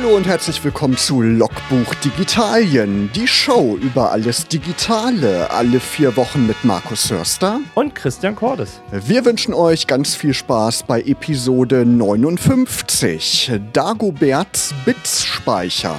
Hallo und herzlich willkommen zu Logbuch Digitalien, die Show über alles Digitale, alle vier Wochen mit Markus Hörster und Christian Cordes. Wir wünschen euch ganz viel Spaß bei Episode 59, Dagoberts Bitsspeicher.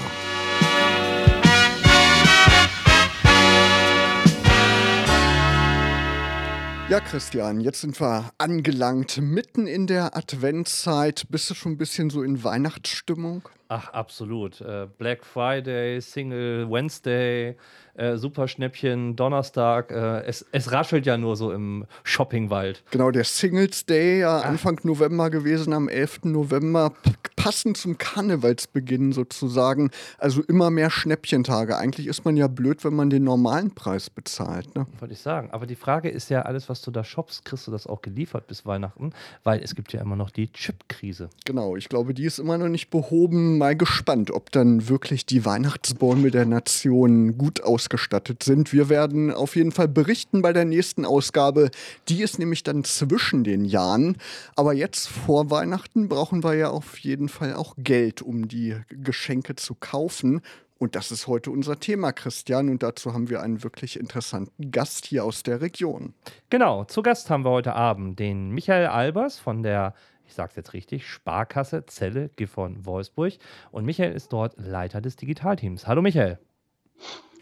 Ja, Christian, jetzt sind wir angelangt mitten in der Adventszeit. Bist du schon ein bisschen so in Weihnachtsstimmung? Ach, absolut. Äh, Black Friday, Single Wednesday, äh, Superschnäppchen, Donnerstag. Äh, es, es raschelt ja nur so im Shoppingwald. Genau, der Singles Day, ja, Anfang November gewesen, am 11. November, passend zum Karnevalsbeginn sozusagen. Also immer mehr Schnäppchentage. Eigentlich ist man ja blöd, wenn man den normalen Preis bezahlt. Ne? Wollte ich sagen. Aber die Frage ist ja, alles, was du da shoppst, kriegst du das auch geliefert bis Weihnachten? Weil es gibt ja immer noch die Chip-Krise. Genau, ich glaube, die ist immer noch nicht behoben. Mal gespannt, ob dann wirklich die Weihnachtsbäume der Nation gut aus ausgestattet sind. Wir werden auf jeden Fall berichten bei der nächsten Ausgabe. Die ist nämlich dann zwischen den Jahren. Aber jetzt vor Weihnachten brauchen wir ja auf jeden Fall auch Geld, um die Geschenke zu kaufen. Und das ist heute unser Thema, Christian. Und dazu haben wir einen wirklich interessanten Gast hier aus der Region. Genau, zu Gast haben wir heute Abend den Michael Albers von der, ich sage es jetzt richtig, Sparkasse Zelle Gifhorn Wolfsburg. Und Michael ist dort Leiter des Digitalteams. Hallo Michael.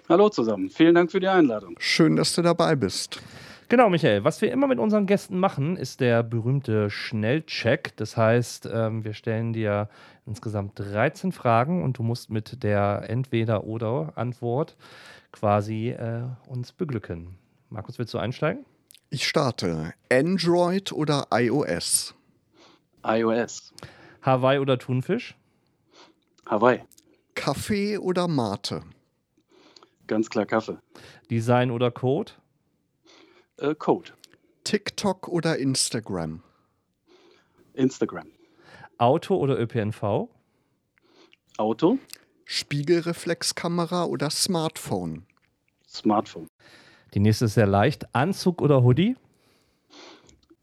Hallo zusammen, vielen Dank für die Einladung. Schön, dass du dabei bist. Genau, Michael. Was wir immer mit unseren Gästen machen, ist der berühmte Schnellcheck. Das heißt, ähm, wir stellen dir insgesamt 13 Fragen und du musst mit der Entweder-Oder-Antwort quasi äh, uns beglücken. Markus, willst du einsteigen? Ich starte. Android oder iOS? iOS. Hawaii oder Thunfisch? Hawaii. Kaffee oder Mate? Ganz klar Kaffee. Design oder Code? Äh, Code. TikTok oder Instagram? Instagram. Auto oder ÖPNV? Auto. Spiegelreflexkamera oder Smartphone? Smartphone. Die nächste ist sehr leicht. Anzug oder Hoodie?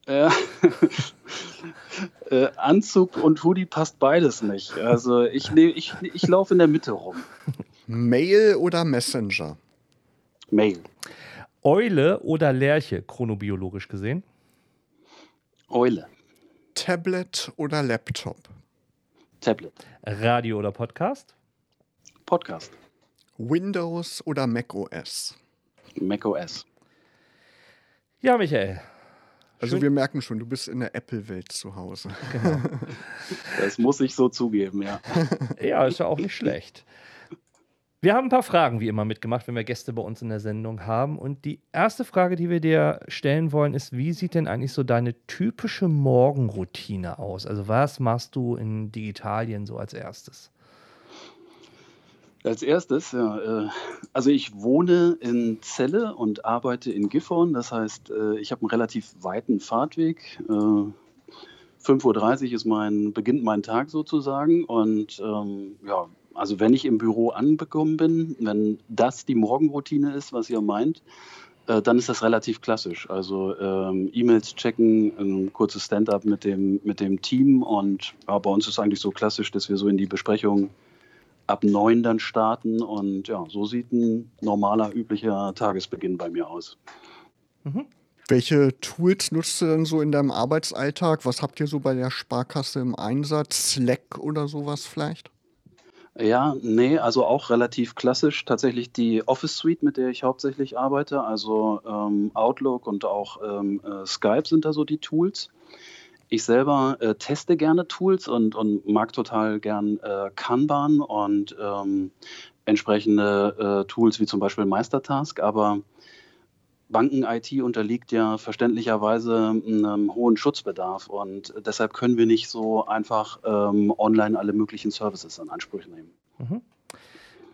Äh, äh, Anzug und Hoodie passt beides nicht. Also ich, ich, ich laufe in der Mitte rum. Mail oder Messenger? Mail. Eule oder Lerche, chronobiologisch gesehen? Eule. Tablet oder Laptop? Tablet. Radio oder Podcast? Podcast. Windows oder Mac OS? Mac OS. Ja, Michael. Also Schön. wir merken schon, du bist in der Apple-Welt zu Hause. Genau. Das muss ich so zugeben, ja. ja, ist ja auch nicht schlecht. Wir haben ein paar Fragen wie immer mitgemacht, wenn wir Gäste bei uns in der Sendung haben. Und die erste Frage, die wir dir stellen wollen, ist: Wie sieht denn eigentlich so deine typische Morgenroutine aus? Also, was machst du in Digitalien so als erstes? Als erstes, ja, äh, also ich wohne in Celle und arbeite in Gifhorn. Das heißt, äh, ich habe einen relativ weiten Fahrtweg. 5.30 äh, Uhr ist mein, beginnt mein Tag sozusagen. Und ähm, ja, also wenn ich im Büro angekommen bin, wenn das die Morgenroutine ist, was ihr meint, äh, dann ist das relativ klassisch. Also ähm, E-Mails checken, ein kurzes Stand-up mit dem, mit dem Team und ja, bei uns ist es eigentlich so klassisch, dass wir so in die Besprechung ab neun dann starten und ja, so sieht ein normaler, üblicher Tagesbeginn bei mir aus. Mhm. Welche Tools nutzt du denn so in deinem Arbeitsalltag? Was habt ihr so bei der Sparkasse im Einsatz? Slack oder sowas vielleicht? Ja, nee, also auch relativ klassisch. Tatsächlich die Office Suite, mit der ich hauptsächlich arbeite, also ähm, Outlook und auch ähm, äh, Skype sind da so die Tools. Ich selber äh, teste gerne Tools und, und mag total gern äh, Kanban und ähm, entsprechende äh, Tools wie zum Beispiel Meistertask, aber Banken-IT unterliegt ja verständlicherweise einem hohen Schutzbedarf und deshalb können wir nicht so einfach ähm, online alle möglichen Services in Anspruch nehmen. Mhm.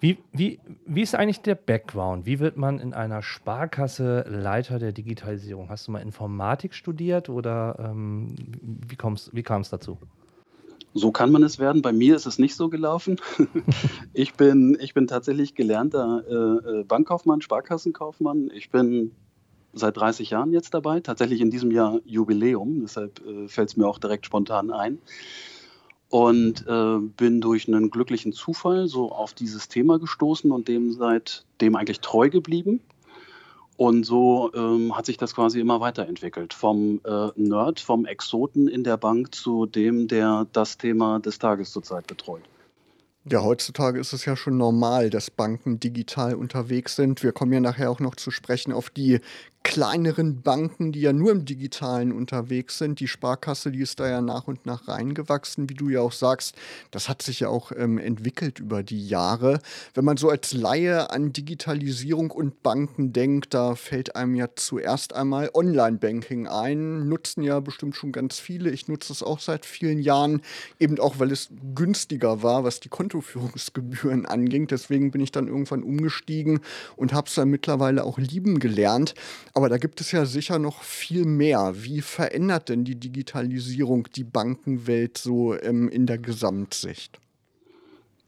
Wie, wie, wie ist eigentlich der Background? Wie wird man in einer Sparkasse Leiter der Digitalisierung? Hast du mal Informatik studiert oder ähm, wie, wie kam es dazu? So kann man es werden. Bei mir ist es nicht so gelaufen. ich, bin, ich bin tatsächlich gelernter äh, äh, Bankkaufmann, Sparkassenkaufmann. Ich bin seit 30 Jahren jetzt dabei, tatsächlich in diesem Jahr Jubiläum, deshalb äh, fällt es mir auch direkt spontan ein. Und äh, bin durch einen glücklichen Zufall so auf dieses Thema gestoßen und dem seitdem eigentlich treu geblieben. Und so ähm, hat sich das quasi immer weiterentwickelt. Vom äh, Nerd, vom Exoten in der Bank zu dem, der das Thema des Tages zurzeit betreut. Ja, heutzutage ist es ja schon normal, dass Banken digital unterwegs sind. Wir kommen ja nachher auch noch zu sprechen auf die kleineren Banken, die ja nur im Digitalen unterwegs sind. Die Sparkasse, die ist da ja nach und nach reingewachsen, wie du ja auch sagst. Das hat sich ja auch ähm, entwickelt über die Jahre. Wenn man so als Laie an Digitalisierung und Banken denkt, da fällt einem ja zuerst einmal Online-Banking ein. Nutzen ja bestimmt schon ganz viele. Ich nutze es auch seit vielen Jahren, eben auch, weil es günstiger war, was die Kontoführungsgebühren anging. Deswegen bin ich dann irgendwann umgestiegen und habe es dann mittlerweile auch lieben gelernt. Aber da gibt es ja sicher noch viel mehr. Wie verändert denn die Digitalisierung die Bankenwelt so ähm, in der Gesamtsicht?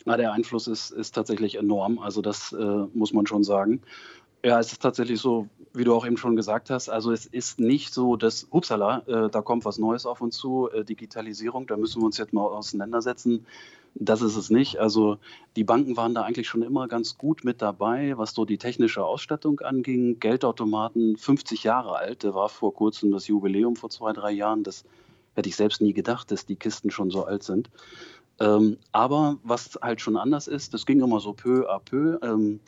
Na, der Einfluss ist, ist tatsächlich enorm. Also das äh, muss man schon sagen. Ja, es ist tatsächlich so, wie du auch eben schon gesagt hast. Also es ist nicht so, dass, upsala, äh, da kommt was Neues auf uns zu, äh, Digitalisierung, da müssen wir uns jetzt mal auseinandersetzen. Das ist es nicht. Also die Banken waren da eigentlich schon immer ganz gut mit dabei, was so die technische Ausstattung anging. Geldautomaten, 50 Jahre alt, war vor kurzem das Jubiläum vor zwei, drei Jahren. Das hätte ich selbst nie gedacht, dass die Kisten schon so alt sind. Ähm, aber was halt schon anders ist, das ging immer so peu à peu. Ähm,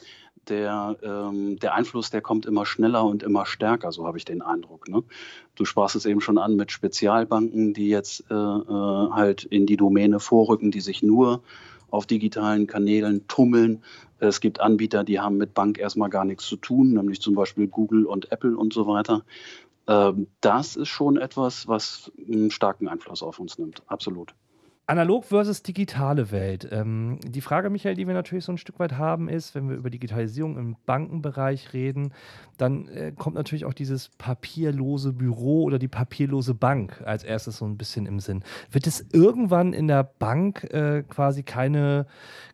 der, ähm, der Einfluss, der kommt immer schneller und immer stärker, so habe ich den Eindruck. Ne? Du sprachst es eben schon an mit Spezialbanken, die jetzt äh, äh, halt in die Domäne vorrücken, die sich nur auf digitalen Kanälen tummeln. Es gibt Anbieter, die haben mit Bank erstmal gar nichts zu tun, nämlich zum Beispiel Google und Apple und so weiter. Ähm, das ist schon etwas, was einen starken Einfluss auf uns nimmt, absolut. Analog versus digitale Welt. Ähm, die Frage, Michael, die wir natürlich so ein Stück weit haben, ist, wenn wir über Digitalisierung im Bankenbereich reden, dann äh, kommt natürlich auch dieses papierlose Büro oder die papierlose Bank als erstes so ein bisschen im Sinn. Wird es irgendwann in der Bank äh, quasi keine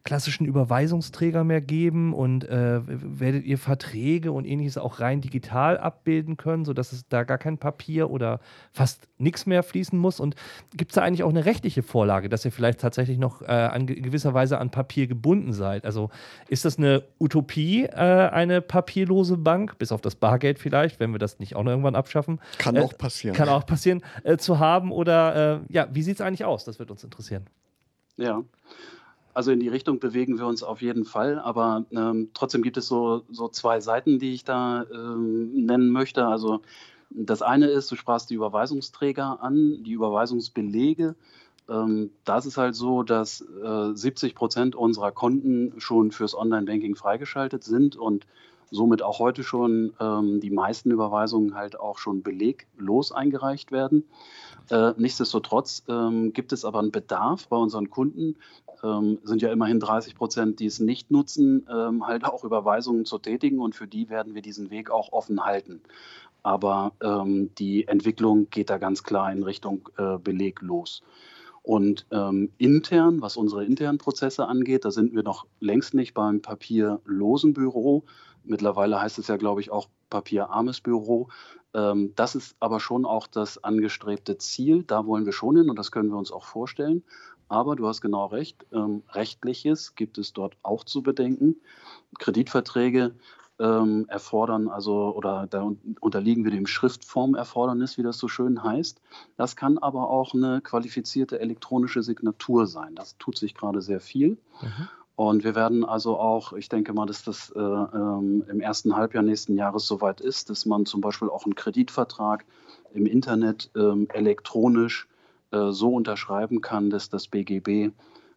klassischen Überweisungsträger mehr geben und äh, werdet ihr Verträge und ähnliches auch rein digital abbilden können, sodass es da gar kein Papier oder fast nichts mehr fließen muss? Und gibt es da eigentlich auch eine rechtliche Vorlage? Frage, dass ihr vielleicht tatsächlich noch äh, an gewisser Weise an Papier gebunden seid. Also ist das eine Utopie, äh, eine papierlose Bank, bis auf das Bargeld vielleicht, wenn wir das nicht auch noch irgendwann abschaffen? Kann äh, auch passieren. Kann auch passieren, äh, zu haben. Oder äh, ja, wie sieht es eigentlich aus? Das wird uns interessieren. Ja. Also in die Richtung bewegen wir uns auf jeden Fall, aber ähm, trotzdem gibt es so, so zwei Seiten, die ich da ähm, nennen möchte. Also das eine ist, du sprachst die Überweisungsträger an, die Überweisungsbelege. Ähm, da ist es halt so, dass äh, 70 Prozent unserer Konten schon fürs Online-Banking freigeschaltet sind und somit auch heute schon ähm, die meisten Überweisungen halt auch schon beleglos eingereicht werden. Äh, nichtsdestotrotz ähm, gibt es aber einen Bedarf bei unseren Kunden, ähm, sind ja immerhin 30 Prozent, die es nicht nutzen, ähm, halt auch Überweisungen zu tätigen und für die werden wir diesen Weg auch offen halten. Aber ähm, die Entwicklung geht da ganz klar in Richtung äh, beleglos. Und ähm, intern, was unsere internen Prozesse angeht, da sind wir noch längst nicht beim papierlosen Büro. Mittlerweile heißt es ja, glaube ich, auch papierarmes Büro. Ähm, das ist aber schon auch das angestrebte Ziel. Da wollen wir schon hin und das können wir uns auch vorstellen. Aber du hast genau recht, ähm, rechtliches gibt es dort auch zu bedenken. Kreditverträge ähm, erfordern, also oder da unterliegen wir dem Schriftformerfordernis, wie das so schön heißt. Das kann aber auch eine qualifizierte elektronische Signatur sein. Das tut sich gerade sehr viel. Mhm. Und wir werden also auch, ich denke mal, dass das äh, ähm, im ersten Halbjahr nächsten Jahres soweit ist, dass man zum Beispiel auch einen Kreditvertrag im Internet ähm, elektronisch äh, so unterschreiben kann, dass das BGB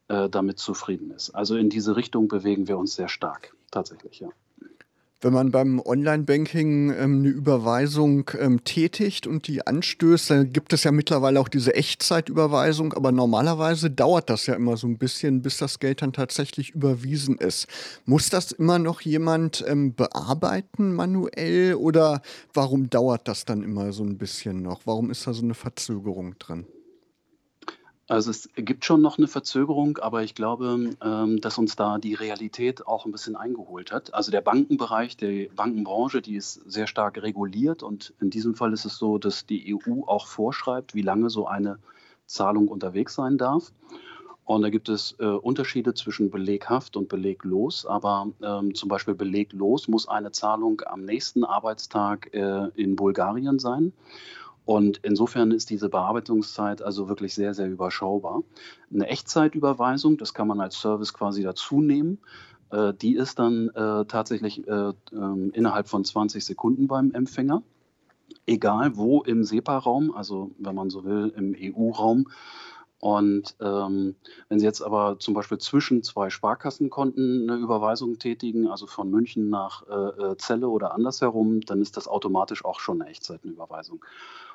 äh, damit zufrieden ist. Also in diese Richtung bewegen wir uns sehr stark, tatsächlich, ja. Wenn man beim Online-Banking ähm, eine Überweisung ähm, tätigt und die anstößt, dann gibt es ja mittlerweile auch diese Echtzeitüberweisung, aber normalerweise dauert das ja immer so ein bisschen, bis das Geld dann tatsächlich überwiesen ist. Muss das immer noch jemand ähm, bearbeiten manuell oder warum dauert das dann immer so ein bisschen noch? Warum ist da so eine Verzögerung drin? Also es gibt schon noch eine Verzögerung, aber ich glaube, ähm, dass uns da die Realität auch ein bisschen eingeholt hat. Also der Bankenbereich, die Bankenbranche, die ist sehr stark reguliert und in diesem Fall ist es so, dass die EU auch vorschreibt, wie lange so eine Zahlung unterwegs sein darf. Und da gibt es äh, Unterschiede zwischen beleghaft und beleglos. Aber ähm, zum Beispiel beleglos muss eine Zahlung am nächsten Arbeitstag äh, in Bulgarien sein. Und insofern ist diese Bearbeitungszeit also wirklich sehr, sehr überschaubar. Eine Echtzeitüberweisung, das kann man als Service quasi dazu nehmen. Äh, die ist dann äh, tatsächlich äh, ähm, innerhalb von 20 Sekunden beim Empfänger. Egal wo im SEPA-Raum, also wenn man so will, im EU-Raum. Und ähm, wenn Sie jetzt aber zum Beispiel zwischen zwei Sparkassenkonten eine Überweisung tätigen, also von München nach äh, Celle oder andersherum, dann ist das automatisch auch schon eine Echtzeitenüberweisung.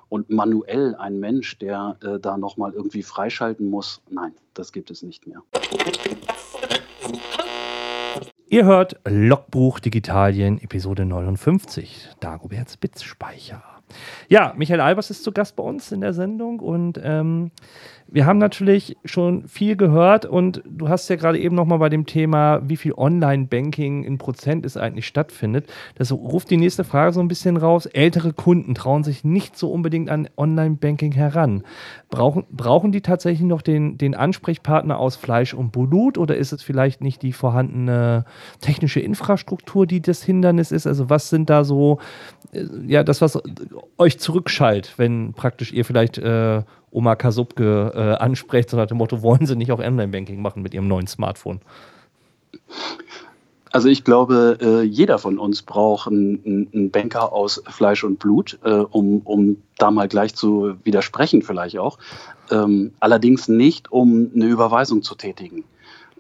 Und manuell ein Mensch, der äh, da nochmal irgendwie freischalten muss, nein, das gibt es nicht mehr. Ihr hört Logbuch Digitalien, Episode 59, Dagoberts Bitzspeicher. Ja, Michael Albers ist zu Gast bei uns in der Sendung und ähm, wir haben natürlich schon viel gehört und du hast ja gerade eben nochmal bei dem Thema, wie viel Online-Banking in Prozent es eigentlich stattfindet. Das ruft die nächste Frage so ein bisschen raus. Ältere Kunden trauen sich nicht so unbedingt an Online-Banking heran. Brauchen, brauchen die tatsächlich noch den, den Ansprechpartner aus Fleisch und Blut oder ist es vielleicht nicht die vorhandene technische Infrastruktur, die das Hindernis ist? Also was sind da so, äh, ja, das, was euch zurückschallt, wenn praktisch ihr vielleicht äh, Oma Kasubke äh, anspricht, so nach dem Motto, wollen Sie nicht auch Online-Banking machen mit Ihrem neuen Smartphone? Also ich glaube, äh, jeder von uns braucht einen, einen, Banker aus Fleisch und Blut, äh, um, um da mal gleich zu widersprechen vielleicht auch. Ähm, allerdings nicht, um eine Überweisung zu tätigen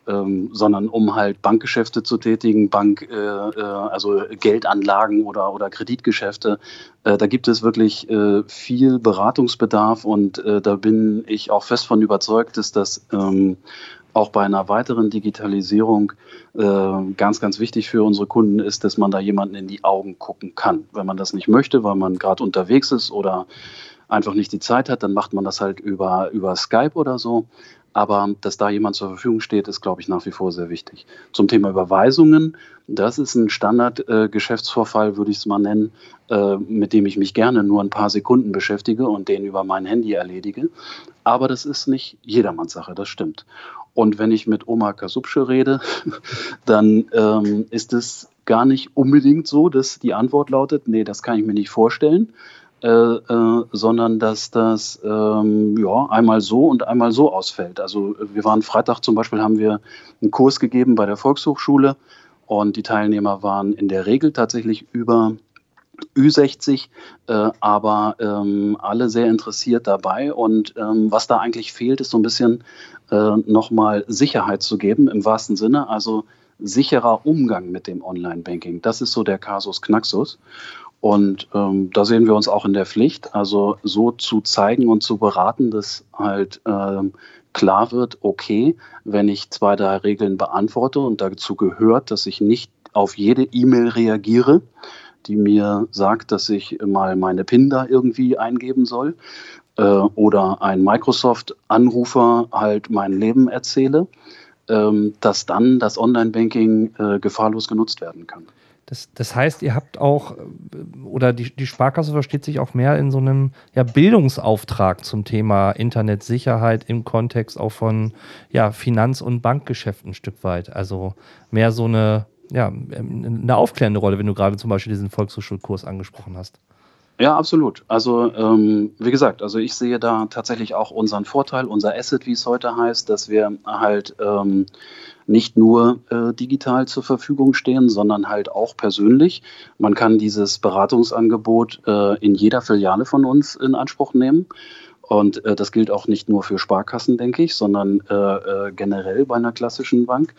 ähm, sondern um halt Bankgeschäfte zu tätigen, Bank, äh, äh, also Geldanlagen oder, oder Kreditgeschäfte. Äh, da gibt es wirklich äh, viel Beratungsbedarf und äh, da bin ich auch fest von überzeugt, dass das ähm, auch bei einer weiteren Digitalisierung äh, ganz, ganz wichtig für unsere Kunden ist, dass man da jemanden in die Augen gucken kann. Wenn man das nicht möchte, weil man gerade unterwegs ist oder einfach nicht die Zeit hat, dann macht man das halt über, über Skype oder so. Aber dass da jemand zur Verfügung steht, ist, glaube ich, nach wie vor sehr wichtig. Zum Thema Überweisungen, das ist ein Standard-Geschäftsvorfall, äh, würde ich es mal nennen, äh, mit dem ich mich gerne nur ein paar Sekunden beschäftige und den über mein Handy erledige. Aber das ist nicht jedermanns Sache, das stimmt. Und wenn ich mit Oma Kasubsche rede, dann ähm, ist es gar nicht unbedingt so, dass die Antwort lautet, nee, das kann ich mir nicht vorstellen, äh, äh, sondern dass das ähm, ja, einmal so und einmal so ausfällt. Also wir waren Freitag zum Beispiel, haben wir einen Kurs gegeben bei der Volkshochschule und die Teilnehmer waren in der Regel tatsächlich über Ü60, äh, aber ähm, alle sehr interessiert dabei. Und ähm, was da eigentlich fehlt, ist so ein bisschen äh, nochmal Sicherheit zu geben im wahrsten Sinne. Also sicherer Umgang mit dem Online-Banking. Das ist so der Kasus Knaxus. Und ähm, da sehen wir uns auch in der Pflicht, also so zu zeigen und zu beraten, dass halt ähm, klar wird, okay, wenn ich zwei, drei Regeln beantworte und dazu gehört, dass ich nicht auf jede E-Mail reagiere, die mir sagt, dass ich mal meine PIN da irgendwie eingeben soll äh, oder ein Microsoft-Anrufer halt mein Leben erzähle, ähm, dass dann das Online-Banking äh, gefahrlos genutzt werden kann. Das, das heißt, ihr habt auch, äh, oder die, die Sparkasse versteht sich auch mehr in so einem ja, Bildungsauftrag zum Thema Internetsicherheit im Kontext auch von ja, Finanz- und Bankgeschäften ein Stück weit. Also mehr so eine, ja, eine aufklärende Rolle, wenn du gerade zum Beispiel diesen Volkshochschulkurs angesprochen hast. Ja, absolut. Also ähm, wie gesagt, also ich sehe da tatsächlich auch unseren Vorteil, unser Asset, wie es heute heißt, dass wir halt ähm, nicht nur äh, digital zur Verfügung stehen, sondern halt auch persönlich. Man kann dieses Beratungsangebot äh, in jeder Filiale von uns in Anspruch nehmen. Und äh, das gilt auch nicht nur für Sparkassen, denke ich, sondern äh, äh, generell bei einer klassischen Bank.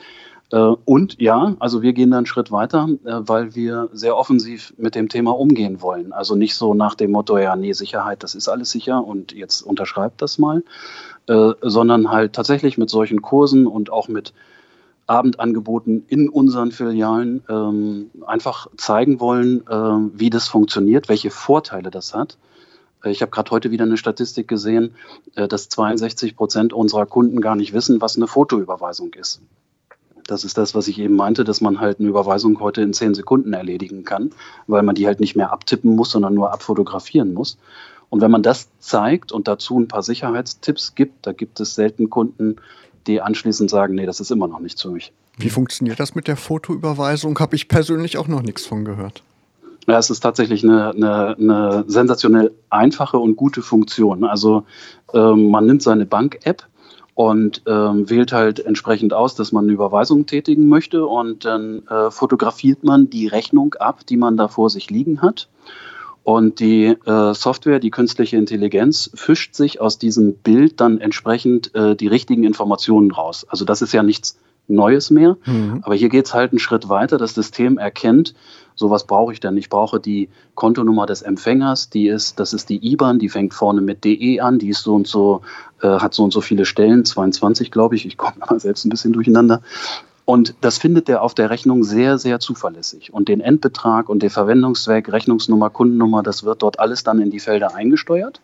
Äh, und ja, also wir gehen dann einen Schritt weiter, weil wir sehr offensiv mit dem Thema umgehen wollen. Also nicht so nach dem Motto, ja, nee, Sicherheit, das ist alles sicher und jetzt unterschreibt das mal, sondern halt tatsächlich mit solchen Kursen und auch mit Abendangeboten in unseren Filialen ähm, einfach zeigen wollen, äh, wie das funktioniert, welche Vorteile das hat. Äh, ich habe gerade heute wieder eine Statistik gesehen, äh, dass 62 Prozent unserer Kunden gar nicht wissen, was eine Fotoüberweisung ist. Das ist das, was ich eben meinte, dass man halt eine Überweisung heute in zehn Sekunden erledigen kann, weil man die halt nicht mehr abtippen muss, sondern nur abfotografieren muss. Und wenn man das zeigt und dazu ein paar Sicherheitstipps gibt, da gibt es selten Kunden, die anschließend sagen, nee, das ist immer noch nicht zu mich. Wie funktioniert das mit der Fotoüberweisung? Habe ich persönlich auch noch nichts von gehört. Ja, es ist tatsächlich eine, eine, eine sensationell einfache und gute Funktion. Also ähm, man nimmt seine Bank-App und ähm, wählt halt entsprechend aus, dass man eine Überweisung tätigen möchte und dann äh, fotografiert man die Rechnung ab, die man da vor sich liegen hat. Und die äh, Software, die künstliche Intelligenz, fischt sich aus diesem Bild dann entsprechend äh, die richtigen Informationen raus. Also das ist ja nichts Neues mehr. Mhm. Aber hier geht es halt einen Schritt weiter. Das System erkennt, sowas brauche ich denn. Ich brauche die Kontonummer des Empfängers, die ist, das ist die IBAN, die fängt vorne mit DE an, die ist so und so, äh, hat so und so viele Stellen, 22 glaube ich, ich komme mal selbst ein bisschen durcheinander. Und das findet er auf der Rechnung sehr, sehr zuverlässig. Und den Endbetrag und den Verwendungszweck, Rechnungsnummer, Kundennummer, das wird dort alles dann in die Felder eingesteuert.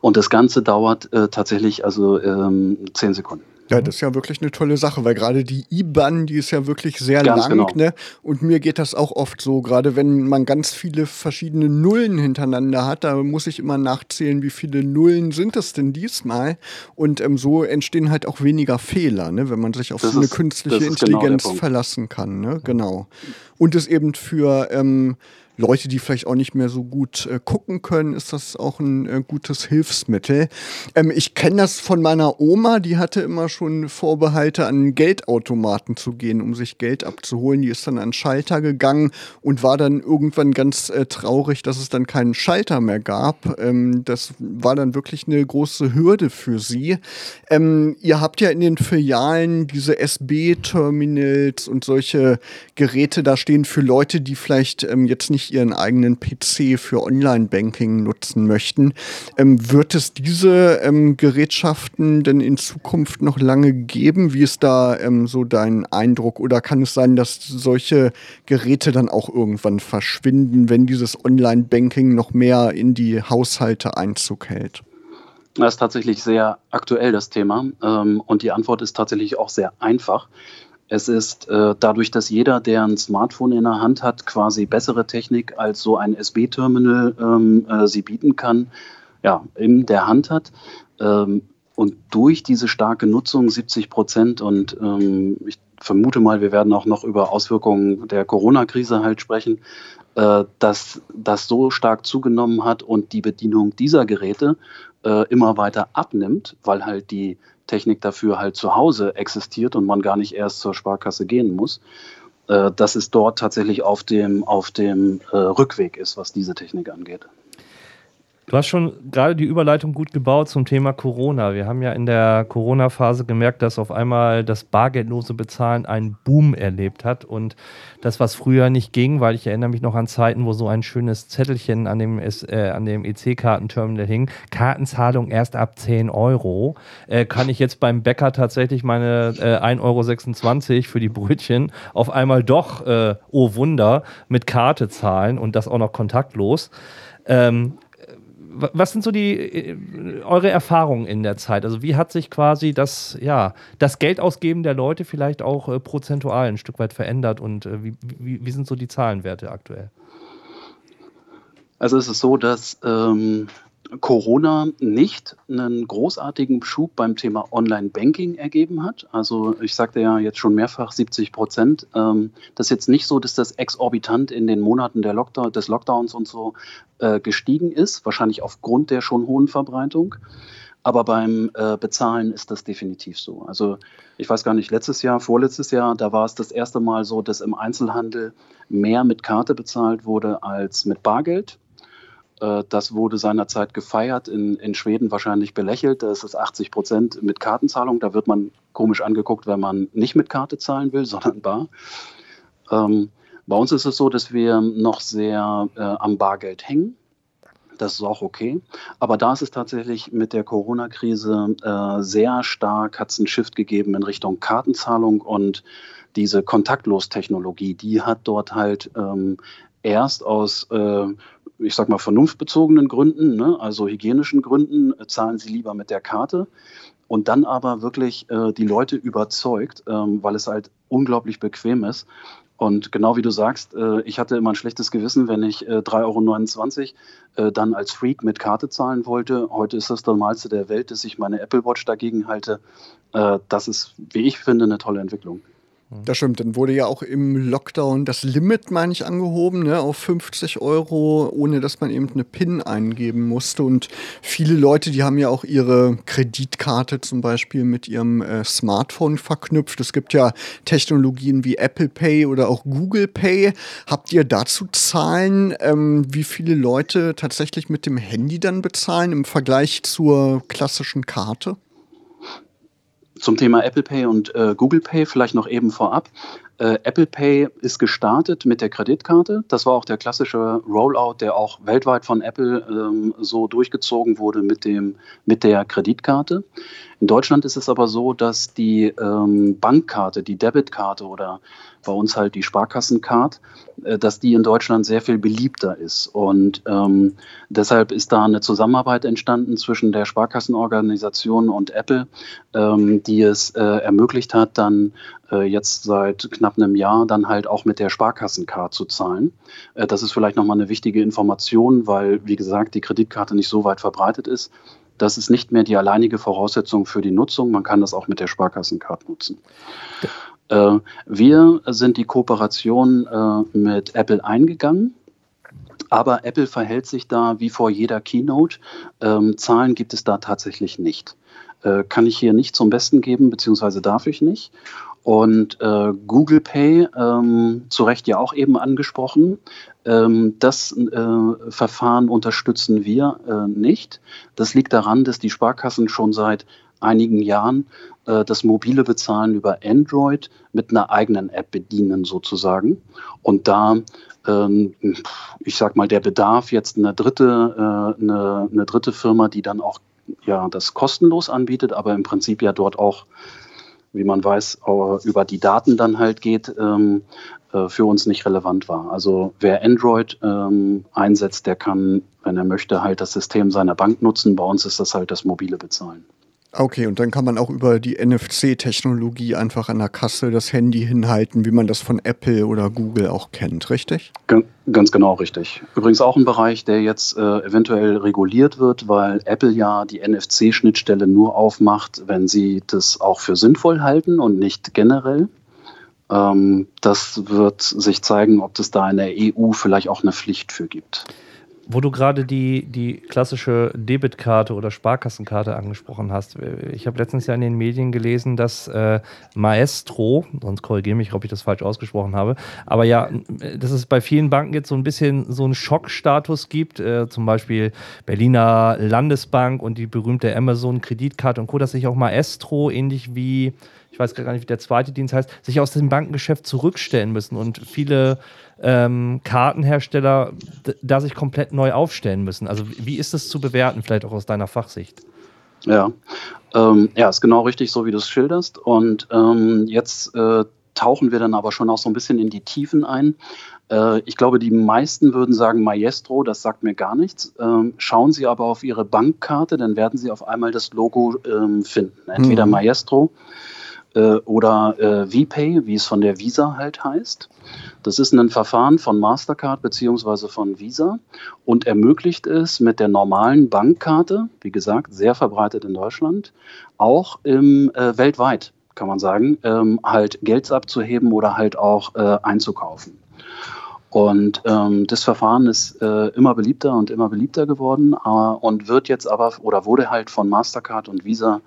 Und das Ganze dauert äh, tatsächlich also ähm, zehn Sekunden. Ja, das ist ja wirklich eine tolle Sache, weil gerade die IBAN, die ist ja wirklich sehr ganz lang, genau. ne? Und mir geht das auch oft so, gerade wenn man ganz viele verschiedene Nullen hintereinander hat, da muss ich immer nachzählen, wie viele Nullen sind es denn diesmal? Und ähm, so entstehen halt auch weniger Fehler, ne? wenn man sich auf das so eine ist, künstliche genau Intelligenz genau verlassen kann, ne? Genau. Und es eben für ähm, Leute, die vielleicht auch nicht mehr so gut äh, gucken können, ist das auch ein äh, gutes Hilfsmittel. Ähm, ich kenne das von meiner Oma, die hatte immer schon Vorbehalte, an Geldautomaten zu gehen, um sich Geld abzuholen. Die ist dann an Schalter gegangen und war dann irgendwann ganz äh, traurig, dass es dann keinen Schalter mehr gab. Ähm, das war dann wirklich eine große Hürde für sie. Ähm, ihr habt ja in den Filialen diese SB-Terminals und solche Geräte da stehen für Leute, die vielleicht ähm, jetzt nicht ihren eigenen PC für Online-Banking nutzen möchten. Ähm, wird es diese ähm, Gerätschaften denn in Zukunft noch lange geben? Wie ist da ähm, so dein Eindruck? Oder kann es sein, dass solche Geräte dann auch irgendwann verschwinden, wenn dieses Online-Banking noch mehr in die Haushalte Einzug hält? Das ist tatsächlich sehr aktuell, das Thema. Ähm, und die Antwort ist tatsächlich auch sehr einfach. Es ist äh, dadurch, dass jeder, der ein Smartphone in der Hand hat, quasi bessere Technik als so ein SB-Terminal ähm, äh, sie bieten kann, ja, in der Hand hat. Ähm, und durch diese starke Nutzung, 70 Prozent, und ähm, ich vermute mal, wir werden auch noch über Auswirkungen der Corona-Krise halt sprechen, äh, dass das so stark zugenommen hat und die Bedienung dieser Geräte äh, immer weiter abnimmt, weil halt die Technik dafür halt zu Hause existiert und man gar nicht erst zur Sparkasse gehen muss, äh, dass es dort tatsächlich auf dem, auf dem äh, Rückweg ist, was diese Technik angeht. Du hast schon gerade die Überleitung gut gebaut zum Thema Corona. Wir haben ja in der Corona-Phase gemerkt, dass auf einmal das bargeldlose Bezahlen einen Boom erlebt hat und das, was früher nicht ging, weil ich erinnere mich noch an Zeiten, wo so ein schönes Zettelchen an dem, äh, dem EC-Kartenterminal hing, Kartenzahlung erst ab 10 Euro, äh, kann ich jetzt beim Bäcker tatsächlich meine äh, 1,26 Euro für die Brötchen auf einmal doch, äh, oh Wunder, mit Karte zahlen und das auch noch kontaktlos. Ähm, was sind so die äh, eure Erfahrungen in der Zeit? Also wie hat sich quasi das, ja, das Geldausgeben der Leute vielleicht auch äh, prozentual ein Stück weit verändert und äh, wie, wie, wie, sind so die Zahlenwerte aktuell? Also es ist so, dass ähm, Corona nicht einen großartigen Schub beim Thema Online-Banking ergeben hat. Also ich sagte ja jetzt schon mehrfach 70 Prozent. Ähm, das ist jetzt nicht so, dass das exorbitant in den Monaten Lockdown, des Lockdowns und so äh, gestiegen ist, wahrscheinlich aufgrund der schon hohen Verbreitung. Aber beim äh, Bezahlen ist das definitiv so. Also ich weiß gar nicht, letztes Jahr, vorletztes Jahr, da war es das erste Mal so, dass im Einzelhandel mehr mit Karte bezahlt wurde als mit Bargeld. Äh, das wurde seinerzeit gefeiert, in, in Schweden wahrscheinlich belächelt. Da ist es 80 Prozent mit Kartenzahlung. Da wird man komisch angeguckt, wenn man nicht mit Karte zahlen will, sondern bar. Ähm, bei uns ist es so, dass wir noch sehr äh, am Bargeld hängen. Das ist auch okay. Aber da ist es tatsächlich mit der Corona-Krise äh, sehr stark, hat es einen Shift gegeben in Richtung Kartenzahlung und diese Kontaktlos-Technologie, die hat dort halt ähm, erst aus äh, ich sag mal, vernunftbezogenen Gründen, ne, also hygienischen Gründen, äh, zahlen sie lieber mit der Karte und dann aber wirklich äh, die Leute überzeugt, ähm, weil es halt unglaublich bequem ist. Und genau wie du sagst, äh, ich hatte immer ein schlechtes Gewissen, wenn ich äh, 3,29 Euro äh, dann als Freak mit Karte zahlen wollte. Heute ist das Normalste der Welt, dass ich meine Apple Watch dagegen halte. Äh, das ist, wie ich finde, eine tolle Entwicklung. Das stimmt, dann wurde ja auch im Lockdown das Limit, meine ich, angehoben, ne, auf 50 Euro, ohne dass man eben eine PIN eingeben musste. Und viele Leute, die haben ja auch ihre Kreditkarte zum Beispiel mit ihrem äh, Smartphone verknüpft. Es gibt ja Technologien wie Apple Pay oder auch Google Pay. Habt ihr dazu Zahlen, ähm, wie viele Leute tatsächlich mit dem Handy dann bezahlen im Vergleich zur klassischen Karte? Zum Thema Apple Pay und äh, Google Pay vielleicht noch eben vorab. Äh, Apple Pay ist gestartet mit der Kreditkarte. Das war auch der klassische Rollout, der auch weltweit von Apple ähm, so durchgezogen wurde mit, dem, mit der Kreditkarte. In Deutschland ist es aber so, dass die ähm, Bankkarte, die Debitkarte oder bei uns halt die Sparkassencard, äh, dass die in Deutschland sehr viel beliebter ist. Und ähm, deshalb ist da eine Zusammenarbeit entstanden zwischen der Sparkassenorganisation und Apple, ähm, die es äh, ermöglicht hat, dann äh, jetzt seit knapp einem Jahr dann halt auch mit der Sparkassencard zu zahlen. Äh, das ist vielleicht nochmal eine wichtige Information, weil, wie gesagt, die Kreditkarte nicht so weit verbreitet ist. Das ist nicht mehr die alleinige Voraussetzung für die Nutzung. Man kann das auch mit der Sparkassencard nutzen. Äh, wir sind die Kooperation äh, mit Apple eingegangen. Aber Apple verhält sich da wie vor jeder Keynote. Ähm, Zahlen gibt es da tatsächlich nicht. Äh, kann ich hier nicht zum Besten geben, beziehungsweise darf ich nicht. Und äh, Google Pay, ähm, zu Recht ja auch eben angesprochen, ähm, das äh, Verfahren unterstützen wir äh, nicht. Das liegt daran, dass die Sparkassen schon seit einigen Jahren äh, das mobile Bezahlen über Android mit einer eigenen App bedienen sozusagen. Und da, ähm, ich sag mal, der Bedarf jetzt eine dritte, äh, eine, eine dritte Firma, die dann auch ja das kostenlos anbietet, aber im Prinzip ja dort auch wie man weiß, über die Daten dann halt geht, ähm, äh, für uns nicht relevant war. Also wer Android ähm, einsetzt, der kann, wenn er möchte, halt das System seiner Bank nutzen. Bei uns ist das halt das mobile Bezahlen. Okay, und dann kann man auch über die NFC-Technologie einfach an der Kasse das Handy hinhalten, wie man das von Apple oder Google auch kennt, richtig? Ganz genau richtig. Übrigens auch ein Bereich, der jetzt äh, eventuell reguliert wird, weil Apple ja die NFC-Schnittstelle nur aufmacht, wenn sie das auch für sinnvoll halten und nicht generell. Ähm, das wird sich zeigen, ob es da in der EU vielleicht auch eine Pflicht für gibt. Wo du gerade die, die klassische Debitkarte oder Sparkassenkarte angesprochen hast. Ich habe letztens ja in den Medien gelesen, dass äh, Maestro, sonst korrigiere mich, ob ich das falsch ausgesprochen habe, aber ja, dass es bei vielen Banken jetzt so ein bisschen so einen Schockstatus gibt, äh, zum Beispiel Berliner Landesbank und die berühmte Amazon-Kreditkarte und Co., dass sich auch Maestro ähnlich wie ich weiß gar nicht, wie der zweite Dienst heißt, sich aus dem Bankengeschäft zurückstellen müssen und viele ähm, Kartenhersteller da sich komplett neu aufstellen müssen. Also wie ist das zu bewerten, vielleicht auch aus deiner Fachsicht? Ja, ähm, ja, ist genau richtig, so wie du es schilderst. Und ähm, jetzt äh, tauchen wir dann aber schon auch so ein bisschen in die Tiefen ein. Äh, ich glaube, die meisten würden sagen Maestro, das sagt mir gar nichts. Ähm, schauen Sie aber auf Ihre Bankkarte, dann werden Sie auf einmal das Logo ähm, finden. Entweder mhm. Maestro äh, oder äh, VPay, wie es von der Visa halt heißt. Das ist ein Verfahren von Mastercard bzw. von Visa und ermöglicht es mit der normalen Bankkarte, wie gesagt, sehr verbreitet in Deutschland, auch im, äh, weltweit, kann man sagen, ähm, halt Geld abzuheben oder halt auch äh, einzukaufen. Und ähm, das Verfahren ist äh, immer beliebter und immer beliebter geworden äh, und wird jetzt aber oder wurde halt von Mastercard und Visa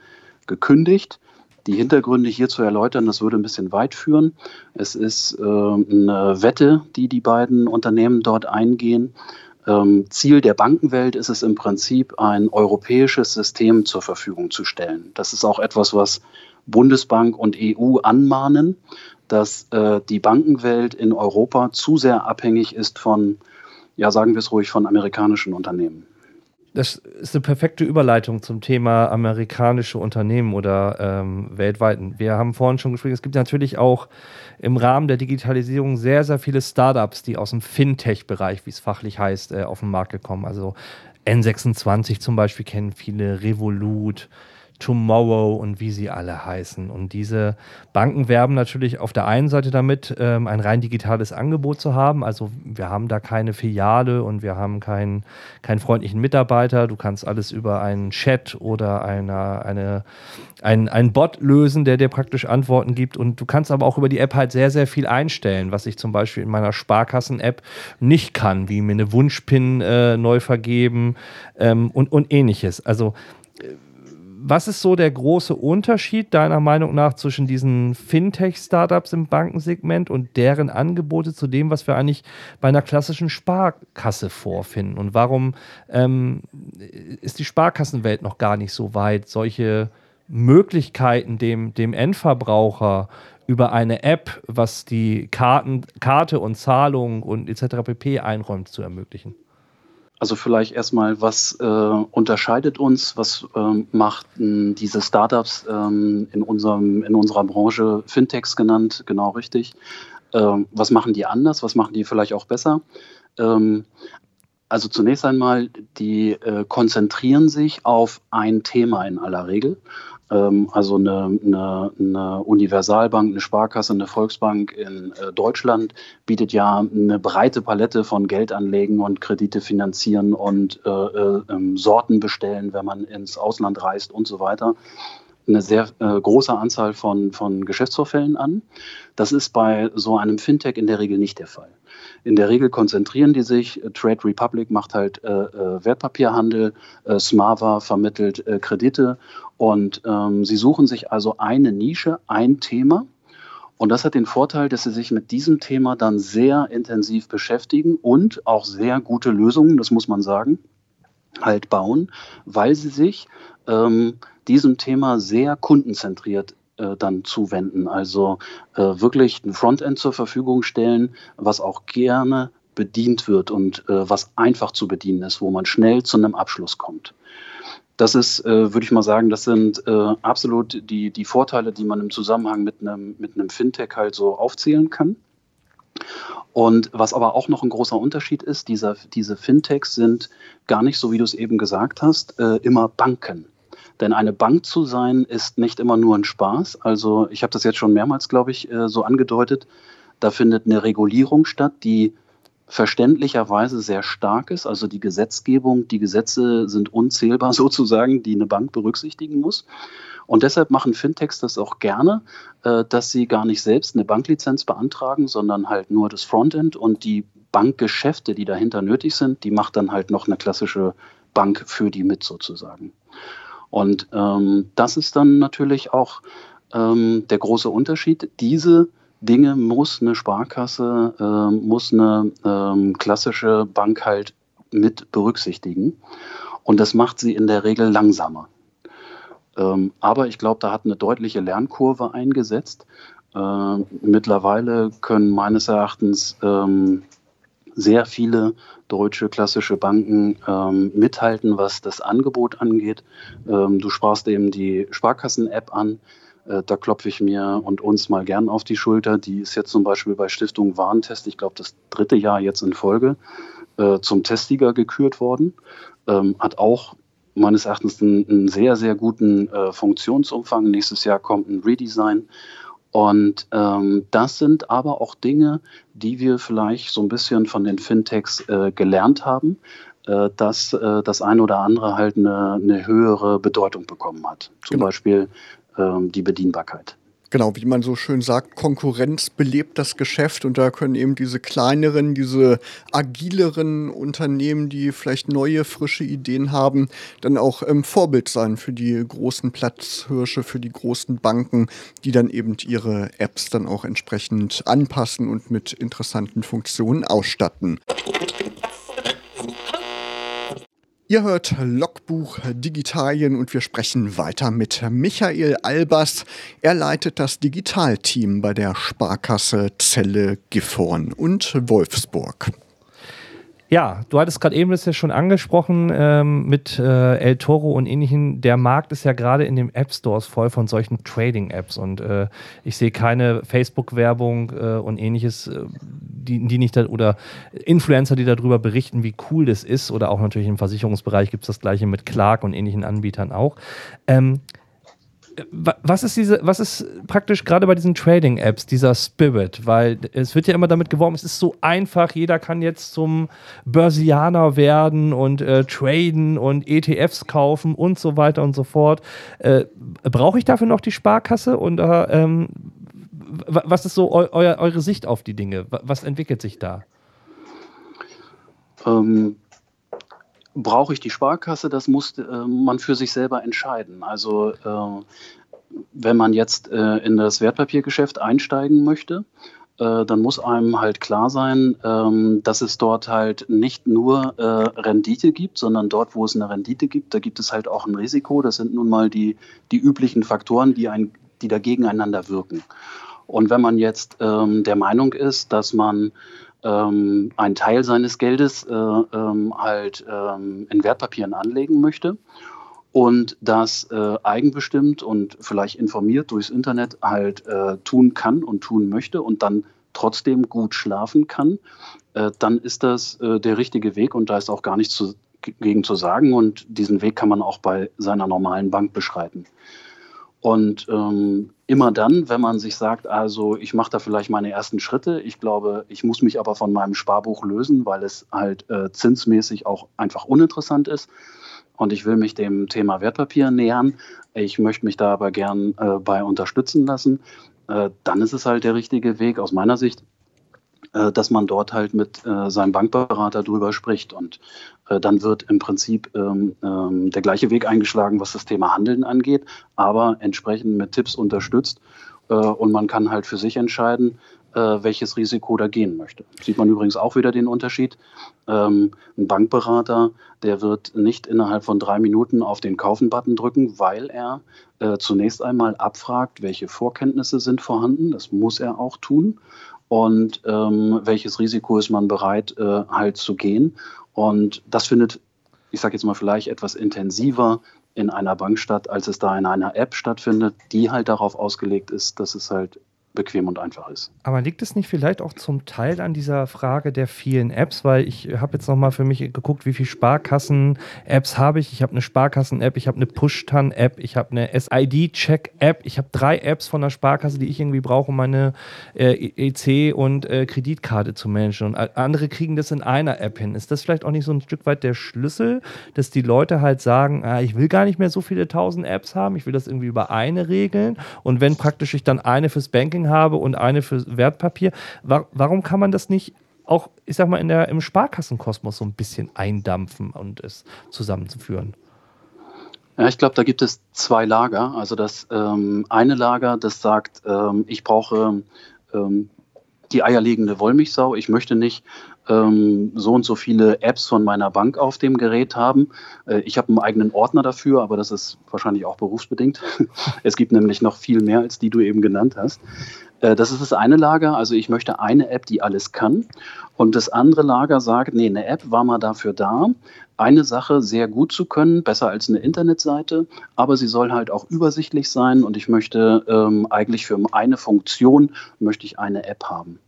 gekündigt. Die Hintergründe hier zu erläutern, das würde ein bisschen weit führen. Es ist äh, eine Wette, die die beiden Unternehmen dort eingehen. Ähm, Ziel der Bankenwelt ist es im Prinzip, ein europäisches System zur Verfügung zu stellen. Das ist auch etwas, was Bundesbank und EU anmahnen, dass äh, die Bankenwelt in Europa zu sehr abhängig ist von, ja, sagen wir es ruhig, von amerikanischen Unternehmen das ist eine perfekte Überleitung zum Thema amerikanische Unternehmen oder ähm, weltweiten. Wir haben vorhin schon gesprochen, es gibt natürlich auch im Rahmen der Digitalisierung sehr, sehr viele Startups, die aus dem Fintech-Bereich, wie es fachlich heißt, äh, auf den Markt gekommen. Also N26 zum Beispiel kennen viele, Revolut, Tomorrow und wie sie alle heißen. Und diese Banken werben natürlich auf der einen Seite damit, ähm, ein rein digitales Angebot zu haben. Also wir haben da keine Filiale und wir haben keinen, keinen freundlichen Mitarbeiter. Du kannst alles über einen Chat oder eine, eine, ein, einen Bot lösen, der dir praktisch Antworten gibt. Und du kannst aber auch über die App halt sehr, sehr viel einstellen, was ich zum Beispiel in meiner Sparkassen-App nicht kann, wie mir eine Wunschpin äh, neu vergeben ähm, und, und ähnliches. Also was ist so der große Unterschied deiner Meinung nach zwischen diesen Fintech-Startups im Bankensegment und deren Angebote zu dem, was wir eigentlich bei einer klassischen Sparkasse vorfinden? Und warum ähm, ist die Sparkassenwelt noch gar nicht so weit, solche Möglichkeiten dem, dem Endverbraucher über eine App, was die Karten, Karte und Zahlung und etc. pp. einräumt, zu ermöglichen? Also vielleicht erstmal, was äh, unterscheidet uns, was ähm, macht diese Startups ähm, in, unserem, in unserer Branche Fintechs genannt, genau richtig. Ähm, was machen die anders, was machen die vielleicht auch besser? Ähm, also zunächst einmal, die äh, konzentrieren sich auf ein Thema in aller Regel. Ähm, also eine, eine, eine, Universalbank, eine Sparkasse, eine Volksbank in äh, Deutschland bietet ja eine breite Palette von Geldanlegen und Kredite finanzieren und äh, äh, ähm, Sorten bestellen, wenn man ins Ausland reist und so weiter eine sehr äh, große Anzahl von, von Geschäftsvorfällen an. Das ist bei so einem Fintech in der Regel nicht der Fall. In der Regel konzentrieren die sich. Trade Republic macht halt äh, äh Wertpapierhandel, äh, Smava vermittelt äh, Kredite und ähm, sie suchen sich also eine Nische, ein Thema. Und das hat den Vorteil, dass sie sich mit diesem Thema dann sehr intensiv beschäftigen und auch sehr gute Lösungen, das muss man sagen, halt bauen, weil sie sich ähm, diesem Thema sehr kundenzentriert äh, dann zuwenden. Also äh, wirklich ein Frontend zur Verfügung stellen, was auch gerne bedient wird und äh, was einfach zu bedienen ist, wo man schnell zu einem Abschluss kommt. Das ist, äh, würde ich mal sagen, das sind äh, absolut die, die Vorteile, die man im Zusammenhang mit einem, mit Fintech halt so aufzählen kann. Und was aber auch noch ein großer Unterschied ist, dieser, diese Fintechs sind gar nicht so, wie du es eben gesagt hast, äh, immer Banken. Denn eine Bank zu sein ist nicht immer nur ein Spaß. Also ich habe das jetzt schon mehrmals, glaube ich, äh, so angedeutet. Da findet eine Regulierung statt, die verständlicherweise sehr stark ist. Also die Gesetzgebung, die Gesetze sind unzählbar sozusagen, die eine Bank berücksichtigen muss. Und deshalb machen Fintechs das auch gerne, äh, dass sie gar nicht selbst eine Banklizenz beantragen, sondern halt nur das Frontend und die Bankgeschäfte, die dahinter nötig sind, die macht dann halt noch eine klassische Bank für die mit sozusagen. Und ähm, das ist dann natürlich auch ähm, der große Unterschied. Diese Dinge muss eine Sparkasse, äh, muss eine ähm, klassische Bank halt mit berücksichtigen. Und das macht sie in der Regel langsamer. Ähm, aber ich glaube, da hat eine deutliche Lernkurve eingesetzt. Äh, mittlerweile können meines Erachtens ähm, sehr viele deutsche klassische Banken ähm, mithalten, was das Angebot angeht. Ähm, du sprachst eben die Sparkassen-App an. Äh, da klopfe ich mir und uns mal gern auf die Schulter. Die ist jetzt zum Beispiel bei Stiftung Warentest, ich glaube das dritte Jahr jetzt in Folge, äh, zum Testiger gekürt worden. Ähm, hat auch meines Erachtens einen, einen sehr, sehr guten äh, Funktionsumfang. Nächstes Jahr kommt ein Redesign. Und ähm, das sind aber auch Dinge, die wir vielleicht so ein bisschen von den Fintechs äh, gelernt haben, äh, dass äh, das eine oder andere halt eine, eine höhere Bedeutung bekommen hat. Zum genau. Beispiel ähm, die Bedienbarkeit. Genau, wie man so schön sagt, Konkurrenz belebt das Geschäft und da können eben diese kleineren, diese agileren Unternehmen, die vielleicht neue, frische Ideen haben, dann auch ähm, Vorbild sein für die großen Platzhirsche, für die großen Banken, die dann eben ihre Apps dann auch entsprechend anpassen und mit interessanten Funktionen ausstatten. Ihr hört Logbuch Digitalien und wir sprechen weiter mit Michael Albers. Er leitet das Digitalteam bei der Sparkasse Celle Gifhorn und Wolfsburg. Ja, du hattest gerade eben das ja schon angesprochen ähm, mit äh, El Toro und ähnlichen. Der Markt ist ja gerade in den App Stores voll von solchen Trading-Apps und äh, ich sehe keine Facebook-Werbung äh, und ähnliches, äh, die, die nicht da, oder Influencer, die darüber berichten, wie cool das ist oder auch natürlich im Versicherungsbereich gibt es das gleiche mit Clark und ähnlichen Anbietern auch. Ähm, Was ist diese, was ist praktisch gerade bei diesen Trading-Apps, dieser Spirit? Weil es wird ja immer damit geworben, es ist so einfach, jeder kann jetzt zum Börsianer werden und äh, traden und ETFs kaufen und so weiter und so fort. Äh, Brauche ich dafür noch die Sparkasse? Und äh, ähm, was ist so eu eure Sicht auf die Dinge? Was entwickelt sich da? Ähm, brauche ich die Sparkasse? Das muss äh, man für sich selber entscheiden. Also äh, wenn man jetzt äh, in das Wertpapiergeschäft einsteigen möchte, äh, dann muss einem halt klar sein, ähm, dass es dort halt nicht nur äh, Rendite gibt, sondern dort, wo es eine Rendite gibt, da gibt es halt auch ein Risiko. Das sind nun mal die, die üblichen Faktoren, die, ein, die da gegeneinander wirken. Und wenn man jetzt ähm, der Meinung ist, dass man ähm, einen Teil seines Geldes äh, ähm, halt ähm, in Wertpapieren anlegen möchte und das äh, eigenbestimmt und vielleicht informiert durchs Internet halt äh, tun kann und tun möchte und dann trotzdem gut schlafen kann, äh, dann ist das äh, der richtige Weg und da ist auch gar nichts zu, gegen zu sagen und diesen Weg kann man auch bei seiner normalen Bank beschreiten. Und ähm, immer dann, wenn man sich sagt, also ich mache da vielleicht meine ersten Schritte, ich glaube, ich muss mich aber von meinem Sparbuch lösen, weil es halt äh, zinsmäßig auch einfach uninteressant ist. Und ich will mich dem Thema Wertpapier nähern. Ich möchte mich da aber gern äh, bei unterstützen lassen. Äh, dann ist es halt der richtige Weg aus meiner Sicht, äh, dass man dort halt mit äh, seinem Bankberater drüber spricht. Und äh, dann wird im Prinzip ähm, ähm, der gleiche Weg eingeschlagen, was das Thema Handeln angeht, aber entsprechend mit Tipps unterstützt. und man kann halt für sich entscheiden, welches Risiko da gehen möchte. Sieht man übrigens auch wieder den Unterschied. Ähm, ein Bankberater, der wird nicht innerhalb von drei Minuten auf den Kaufen-Button drücken, weil er zunächst einmal abfragt, welche Vorkenntnisse sind vorhanden. Das muss er auch tun und ähm, welches Risiko ist man bereit, äh, halt zu gehen. Und das findet, ich sage jetzt mal vielleicht etwas intensiver in einer Bank statt, als es da in einer App stattfindet, die halt darauf ausgelegt ist, dass es halt bequem und einfach ist. Aber liegt es nicht vielleicht auch zum Teil an dieser Frage der vielen Apps? Weil ich habe jetzt nochmal für mich geguckt, wie viele Sparkassen-Apps habe ich. Ich habe eine Sparkassen-App, ich habe eine Push-Tan-App, ich habe eine SID-Check-App, ich habe drei Apps von der Sparkasse, die ich irgendwie brauche, um meine äh, EC und äh, Kreditkarte zu managen. Und andere kriegen das in einer App hin. Ist das vielleicht auch nicht so ein Stück weit der Schlüssel, dass die Leute halt sagen, ah, ich will gar nicht mehr so viele tausend Apps haben, ich will das irgendwie über eine regeln. Und wenn praktisch ich dann eine fürs Banking Trading habe und eine für Wertpapier. warum kann man das nicht auch, ich sag mal, in der, im Sparkassenkosmos so ein bisschen eindampfen und es zusammenzuführen? Ja, ich glaube, da gibt es zwei Lager. Also das ähm, eine Lager, das sagt, ähm, ich brauche ähm, die eierlegende Wollmilchsau. Ich möchte nicht ähm, so und so viele Apps von meiner Bank auf dem Gerät haben. Äh, ich habe einen eigenen Ordner dafür, aber das ist wahrscheinlich auch berufsbedingt. es gibt nämlich noch viel mehr, als die du eben genannt hast. Äh, das ist das eine Lager, also ich möchte eine App, die alles kann. Und das andere Lager sagt, nee, eine App war mal dafür da, eine Sache sehr gut zu können, besser als eine Internetseite, aber sie soll halt auch übersichtlich sein und ich möchte ähm, eigentlich für eine Funktion möchte ich eine App haben.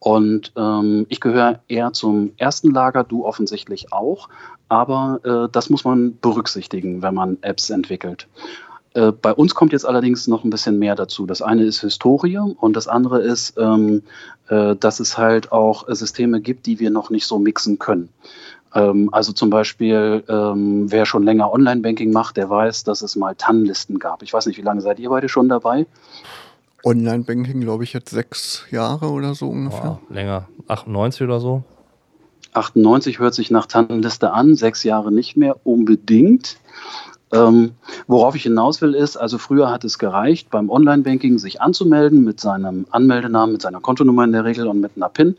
Und ähm, ich gehöre eher zum ersten Lager, du offensichtlich auch, aber äh, das muss man berücksichtigen, wenn man Apps entwickelt. Äh, bei uns kommt jetzt allerdings noch ein bisschen mehr dazu. Das eine ist Historie und das andere ist, ähm, äh, dass es halt auch Systeme gibt, die wir noch nicht so mixen können. Ähm, also zum Beispiel, ähm, wer schon länger Online-Banking macht, der weiß, dass es mal TAN-Listen gab. Ich weiß nicht, wie lange seid ihr beide schon dabei? Online-Banking, glaube ich, jetzt sechs Jahre oder so ungefähr. Oh, länger, 98 oder so. 98 hört sich nach TAN-Liste an, sechs Jahre nicht mehr unbedingt. Ähm, worauf ich hinaus will, ist, also früher hat es gereicht, beim Online-Banking sich anzumelden mit seinem Anmeldenamen, mit seiner Kontonummer in der Regel und mit einer PIN.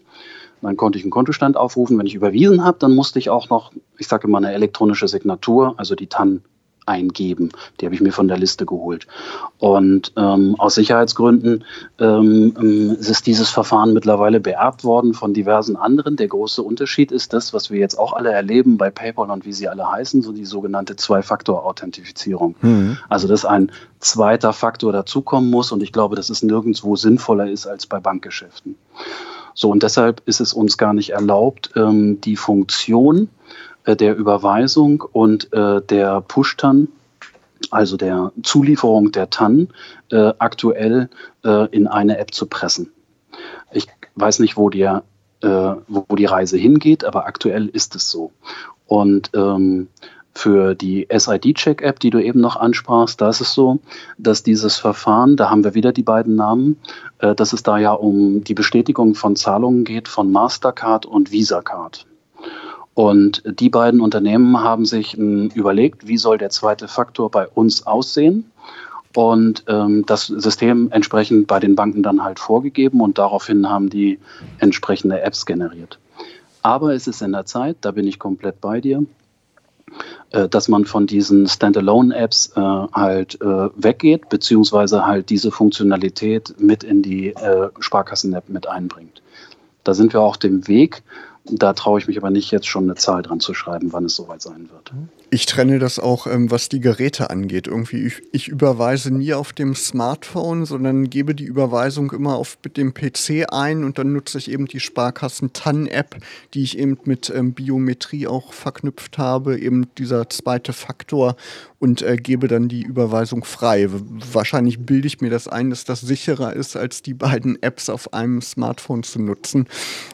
Dann konnte ich einen Kontostand aufrufen. Wenn ich überwiesen habe, dann musste ich auch noch, ich sage immer, eine elektronische Signatur, also die TAN eingeben. Die habe ich mir von der Liste geholt. Und ähm, aus Sicherheitsgründen ähm, ähm, ist dieses Verfahren mittlerweile beerbt worden von diversen anderen. Der große Unterschied ist das, was wir jetzt auch alle erleben bei PayPal und wie sie alle heißen, so die sogenannte Zwei-Faktor-Authentifizierung. Mhm. Also dass ein zweiter Faktor dazukommen muss und ich glaube, dass es nirgendwo sinnvoller ist als bei Bankgeschäften. So, und deshalb ist es uns gar nicht erlaubt, ähm, die Funktion äh, der Überweisung und äh, der Push-Tan also der Zulieferung der TAN, äh, aktuell äh, in eine App zu pressen. Ich weiß nicht, wo, der, äh, wo die Reise hingeht, aber aktuell ist es so. Und ähm, für die SID-Check-App, die du eben noch ansprachst, da ist es so, dass dieses Verfahren, da haben wir wieder die beiden Namen, dass es da ja um die Bestätigung von Zahlungen geht von Mastercard und Visa Card. Und die beiden Unternehmen haben sich ähm, überlegt, wie soll der zweite Faktor bei uns aussehen und ähm, das System entsprechend bei den Banken dann halt vorgegeben und daraufhin haben die entsprechende Apps generiert. Aber es ist in der Zeit, da bin ich komplett bei dir, äh, dass man von diesen Standalone-Apps äh, halt äh, weggeht, beziehungsweise halt diese Funktionalität mit in die äh, Sparkassen-App mit einbringt. Da sind wir auch dem Weg. Da traue ich mich aber nicht, jetzt schon eine Zahl dran zu schreiben, wann es soweit sein wird. Ich trenne das auch, ähm, was die Geräte angeht. Irgendwie, ich, ich, überweise nie auf dem Smartphone, sondern gebe die Überweisung immer auf dem PC ein und dann nutze ich eben die Sparkassen TAN-App, die ich eben mit ähm, Biometrie auch verknüpft habe, eben dieser zweite Faktor und äh, gebe dann die Überweisung frei. Wahrscheinlich bilde ich mir das ein, dass das sicherer ist, als die beiden Apps auf einem Smartphone zu nutzen.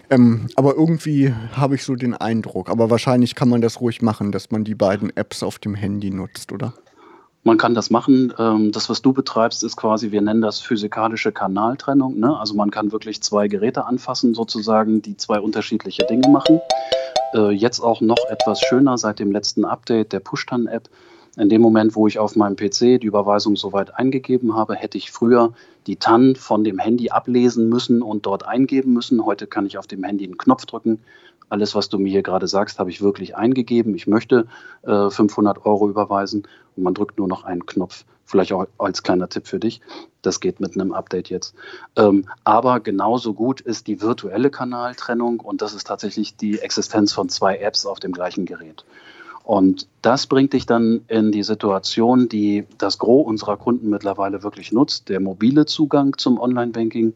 Ähm, aber irgendwie habe ich so den Eindruck. Aber wahrscheinlich kann man das ruhig machen, dass man die beiden Apps auf dem Handy nutzt, oder? Man kann das machen. Ähm, das, was du betreibst, ist quasi, wir nennen das physikalische Kanaltrennung. Ne? Also man kann wirklich zwei Geräte anfassen, sozusagen, die zwei unterschiedliche Dinge machen. Äh, jetzt auch noch etwas schöner seit dem letzten Update der Pushtan-App. In dem Moment, wo ich auf meinem PC die Überweisung soweit eingegeben habe, hätte ich früher die TAN von dem Handy ablesen müssen und dort eingeben müssen. Heute kann ich auf dem Handy einen Knopf drücken, alles, was du mir hier gerade sagst, habe ich wirklich eingegeben. Ich möchte äh, 500 Euro überweisen und man drückt nur noch einen Knopf. Vielleicht auch als kleiner Tipp für dich. Das geht mit einem Update jetzt. Ähm, aber genauso gut ist die virtuelle Kanaltrennung und das ist tatsächlich die Existenz von zwei Apps auf dem gleichen Gerät. Und das bringt dich dann in die Situation, die das Gros unserer Kunden mittlerweile wirklich nutzt, der mobile Zugang zum Online-Banking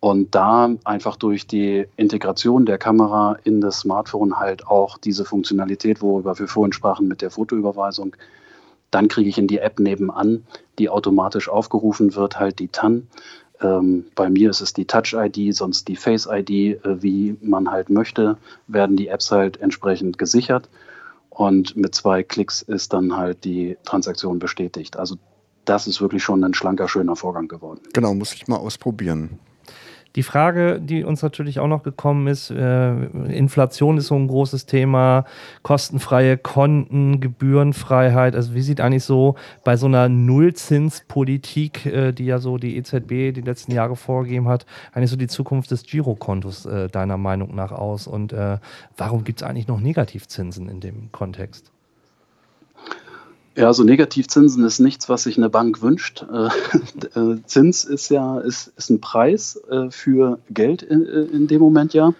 und da einfach durch die Integration der Kamera in das Smartphone halt auch diese Funktionalität, worüber wir vorhin sprachen mit der Fotoüberweisung, dann kriege ich in die App nebenan, die automatisch aufgerufen wird, halt die TAN. Ähm, bei mir ist es die Touch-ID, sonst die Face-ID, äh, wie man halt möchte, werden die Apps halt entsprechend gesichert. Und mit zwei Klicks ist dann halt die Transaktion bestätigt. Also das ist wirklich schon ein schlanker, schöner Vorgang geworden. Genau, muss ich mal ausprobieren. Die Frage, die uns natürlich auch noch gekommen ist, äh, Inflation ist so ein großes Thema, kostenfreie Konten, Gebührenfreiheit. Also wie sieht eigentlich so bei so einer Nullzinspolitik, äh, die ja so die EZB die letzten Jahre vorgegeben hat, eigentlich so die Zukunft des Girokontos äh, deiner Meinung nach aus? Und äh, warum gibt es eigentlich noch Negativzinsen in dem Kontext? Ja, also Negativzinsen ist nichts, was sich eine Bank wünscht. Äh, äh, Zins ist ja ist, ist ein Preis äh, für Geld in, in dem Moment ja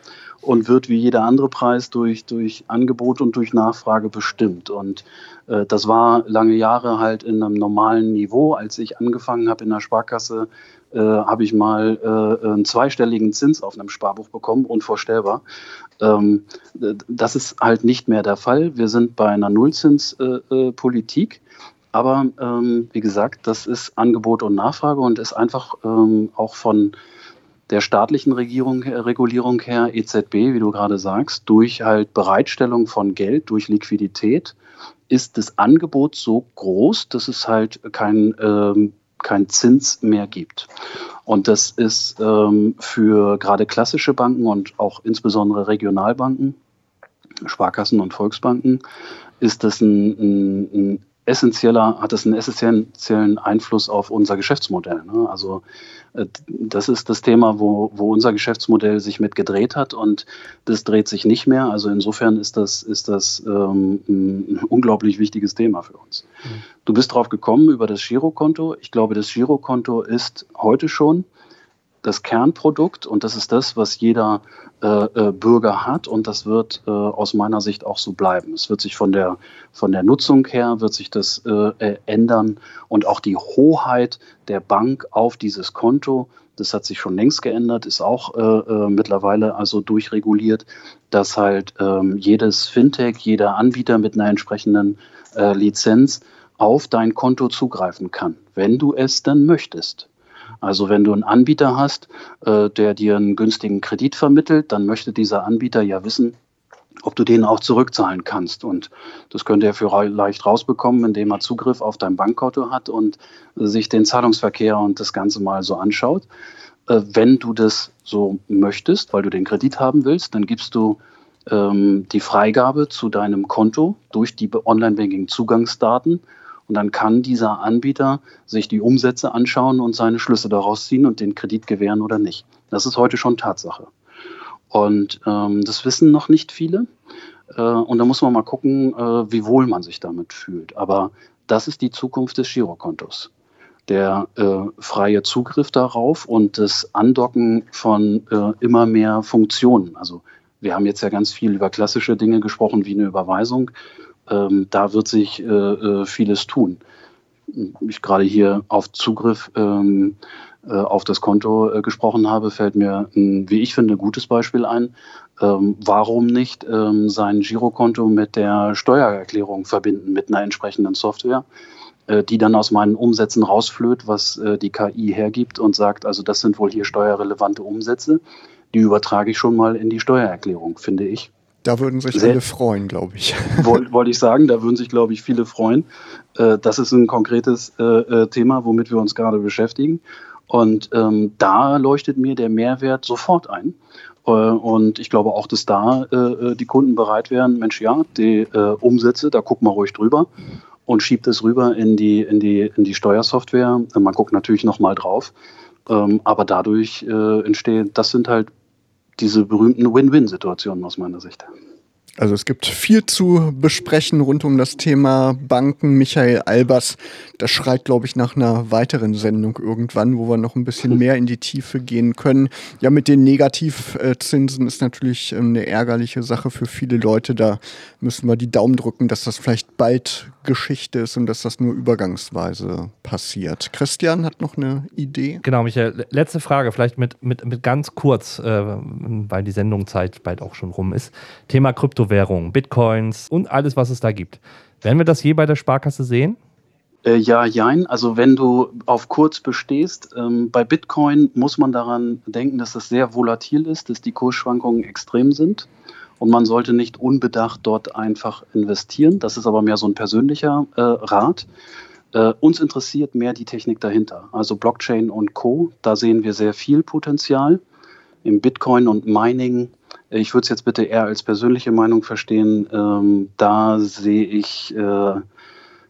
und wird wie jeder andere Preis durch, durch Angebot und durch Nachfrage bestimmt. Und äh, das war lange Jahre halt in einem normalen Niveau. Als ich angefangen habe in der Sparkasse, äh, habe ich mal äh, einen zweistelligen Zins auf einem Sparbuch bekommen, unvorstellbar. Ähm, das ist halt nicht mehr der Fall. Wir sind bei einer Nullzinspolitik. Äh, aber ähm, wie gesagt, das ist Angebot und Nachfrage und ist einfach ähm, auch von der staatlichen Regierung, äh, Regulierung her, EZB, wie du gerade sagst, durch halt Bereitstellung von Geld, durch Liquidität, ist das Angebot so groß, dass es halt kein, ähm, kein Zins mehr gibt. Und das ist ähm, für gerade klassische Banken und auch insbesondere Regionalbanken, Sparkassen und Volksbanken, ist das ein, ein, ein essentieller, hat das einen essentiellen Einfluss auf unser Geschäftsmodell. Ne? Also äh, das ist das Thema, wo, wo unser Geschäftsmodell sich mit gedreht hat und das dreht sich nicht mehr. Also insofern ist das, ist das ähm, ein unglaublich wichtiges Thema für uns. Mhm. Du bist drauf gekommen über das Girokonto. Ich glaube, das Girokonto ist heute schon das Kernprodukt und das ist das, was jeder äh, äh, Bürger hat und das wird äh, aus meiner Sicht auch so bleiben. Es wird sich von der, von der Nutzung her, wird sich das äh, äh, ändern und auch die Hoheit der Bank auf dieses Konto, das hat sich schon längst geändert, ist auch äh, mittlerweile also durchreguliert, dass halt ähm, jedes Fintech, jeder Anbieter mit einer entsprechenden Lizenz auf dein Konto zugreifen kann, wenn du es dann möchtest. Also wenn du einen Anbieter hast, äh, der dir einen günstigen Kredit vermittelt, dann möchte dieser Anbieter ja wissen, ob du den auch zurückzahlen kannst. Und das könnte er für leicht rausbekommen, indem er Zugriff auf dein Bankkonto hat und sich den Zahlungsverkehr und das Ganze mal so anschaut. Äh, wenn du das so möchtest, weil du den Kredit haben willst, dann gibst du ähm, die Freigabe zu deinem Konto durch die Online-Banking-Zugangsdaten. Und dann kann dieser Anbieter sich die Umsätze anschauen und seine Schlüsse daraus ziehen und den Kredit gewähren oder nicht. Das ist heute schon Tatsache. Und ähm, das wissen noch nicht viele. Äh, und da muss man mal gucken, äh, wie wohl man sich damit fühlt. Aber das ist die Zukunft des Girokontos. Der äh, freie Zugriff darauf und das Andocken von äh, immer mehr Funktionen. Also wir haben jetzt ja ganz viel über klassische Dinge gesprochen, wie eine Überweisung. Ähm, da wird sich äh, äh, vieles tun. Ich gerade hier auf Zugriff ähm, äh, auf das Konto äh, gesprochen habe, fällt mir ein, wie ich finde, ein gutes Beispiel ein. Ähm, warum nicht ähm, sein Girokonto mit der Steuererklärung verbinden, mit einer entsprechenden Software, äh, die dann aus meinen Umsätzen rausflöht, was äh, die KI hergibt und sagt, also das sind wohl hier steuerrelevante Umsätze. Die übertrage ich schon mal in die Steuererklärung, finde ich. Da würden sich Sehr, alle freuen, glaube ich. Wollte wollt ich sagen, da würden sich, glaube ich, viele freuen. Äh, das ist ein konkretes äh, Thema, womit wir uns gerade beschäftigen. Und ähm, da leuchtet mir der Mehrwert sofort ein. Äh, und ich glaube auch, dass da äh, äh, die Kunden bereit wären, Mensch, ja, die äh, Umsätze, da guck mal ruhig drüber und schiebt es rüber in die, in die, in die Steuersoftware. Man guckt natürlich nochmal drauf. Ähm, aber dadurch äh, entstehen, das sind halt diese berühmten Win-Win-Situationen aus meiner Sicht. Also es gibt viel zu besprechen rund um das Thema Banken. Michael Albers, das schreit, glaube ich, nach einer weiteren Sendung irgendwann, wo wir noch ein bisschen mehr in die Tiefe gehen können. Ja, mit den Negativzinsen ist natürlich ähm, eine ärgerliche Sache für viele Leute. Da müssen wir die Daumen drücken, dass das vielleicht bald Geschichte ist und dass das nur übergangsweise passiert. Christian hat noch eine Idee. Genau, Michael, letzte Frage, vielleicht mit, mit, mit ganz kurz, äh, weil die Sendungzeit bald auch schon rum ist. Thema Kryptowährungen, Bitcoins und alles, was es da gibt. Werden wir das je bei der Sparkasse sehen? Äh, ja, jein. Also wenn du auf kurz bestehst, ähm, bei Bitcoin muss man daran denken, dass es sehr volatil ist, dass die Kursschwankungen extrem sind und man sollte nicht unbedacht dort einfach investieren. Das ist aber mehr so ein persönlicher äh, Rat. Äh, uns interessiert mehr die Technik dahinter, also Blockchain und Co. Da sehen wir sehr viel Potenzial. Im Bitcoin und Mining, ich würde es jetzt bitte eher als persönliche Meinung verstehen, ähm, da sehe ich äh,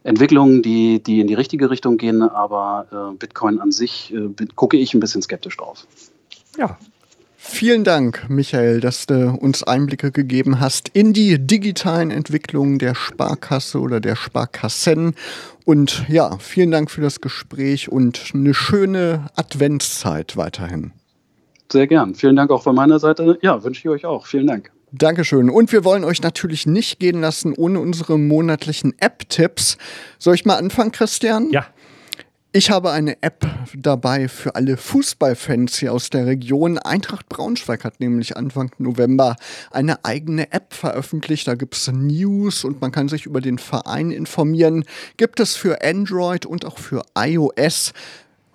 Entwicklungen, die, die in die richtige Richtung gehen, aber äh, Bitcoin an sich äh, gucke ich ein bisschen skeptisch drauf. Ja, Vielen Dank, Michael, dass du uns Einblicke gegeben hast in die digitalen Entwicklungen der Sparkasse oder der Sparkassen. Und ja, vielen Dank für das Gespräch und eine schöne Adventszeit weiterhin. Sehr gern. Vielen Dank auch von meiner Seite. Ja, wünsche ich euch auch. Vielen Dank. Dankeschön. Und wir wollen euch natürlich nicht gehen lassen ohne unsere monatlichen App-Tipps. Soll ich mal anfangen, Christian? Ja. Ich habe eine App dabei für alle Fußballfans hier aus der Region. Eintracht Braunschweig hat nämlich Anfang November eine eigene App veröffentlicht. Da gibt es News und man kann sich über den Verein informieren. Gibt es für Android und auch für iOS.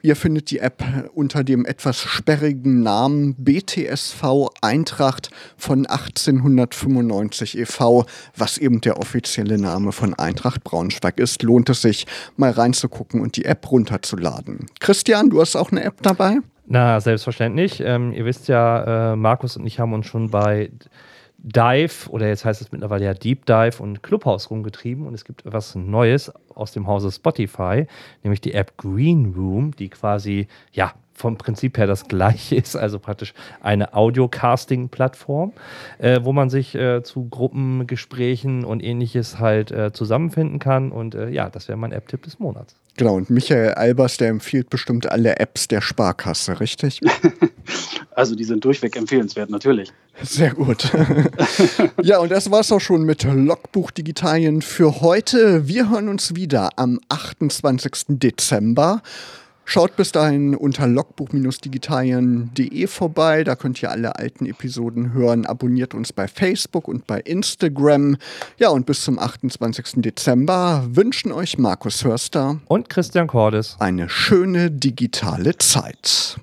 Ihr findet die App unter dem etwas sperrigen Namen BTSV Eintracht von 1895 e.V., was eben der offizielle Name von Eintracht Braunschweig ist. Lohnt es sich, mal reinzugucken und die App runterzuladen. Christian, du hast auch eine App dabei? Na, selbstverständlich. Ähm, ihr wisst ja, äh, Markus und ich haben uns schon bei Dive oder jetzt heißt es mittlerweile ja Deep Dive und Clubhouse rumgetrieben und es gibt etwas Neues aus dem Hause Spotify, nämlich die App Green Room, die quasi ja vom Prinzip her das gleiche ist, also praktisch eine Audio-Casting-Plattform, äh, wo man sich äh, zu Gruppengesprächen und ähnliches halt äh, zusammenfinden kann. Und äh, ja, das wäre mein App-Tipp des Monats. Genau, und Michael Albers, der empfiehlt bestimmt alle Apps der Sparkasse, richtig? Also die sind durchweg empfehlenswert, natürlich. Sehr gut. ja, und das war's auch schon mit Logbuch Digitalien für heute. Wir hören uns wieder am 28. Dezember. Schaut bis dahin unter logbuch-digitalien.de vorbei. Da könnt ihr alle alten Episoden hören. Abonniert uns bei Facebook und bei Instagram. Ja, und bis zum 28. Dezember wünschen euch Markus Hörster und Christian Cordes eine schöne digitale Zeit.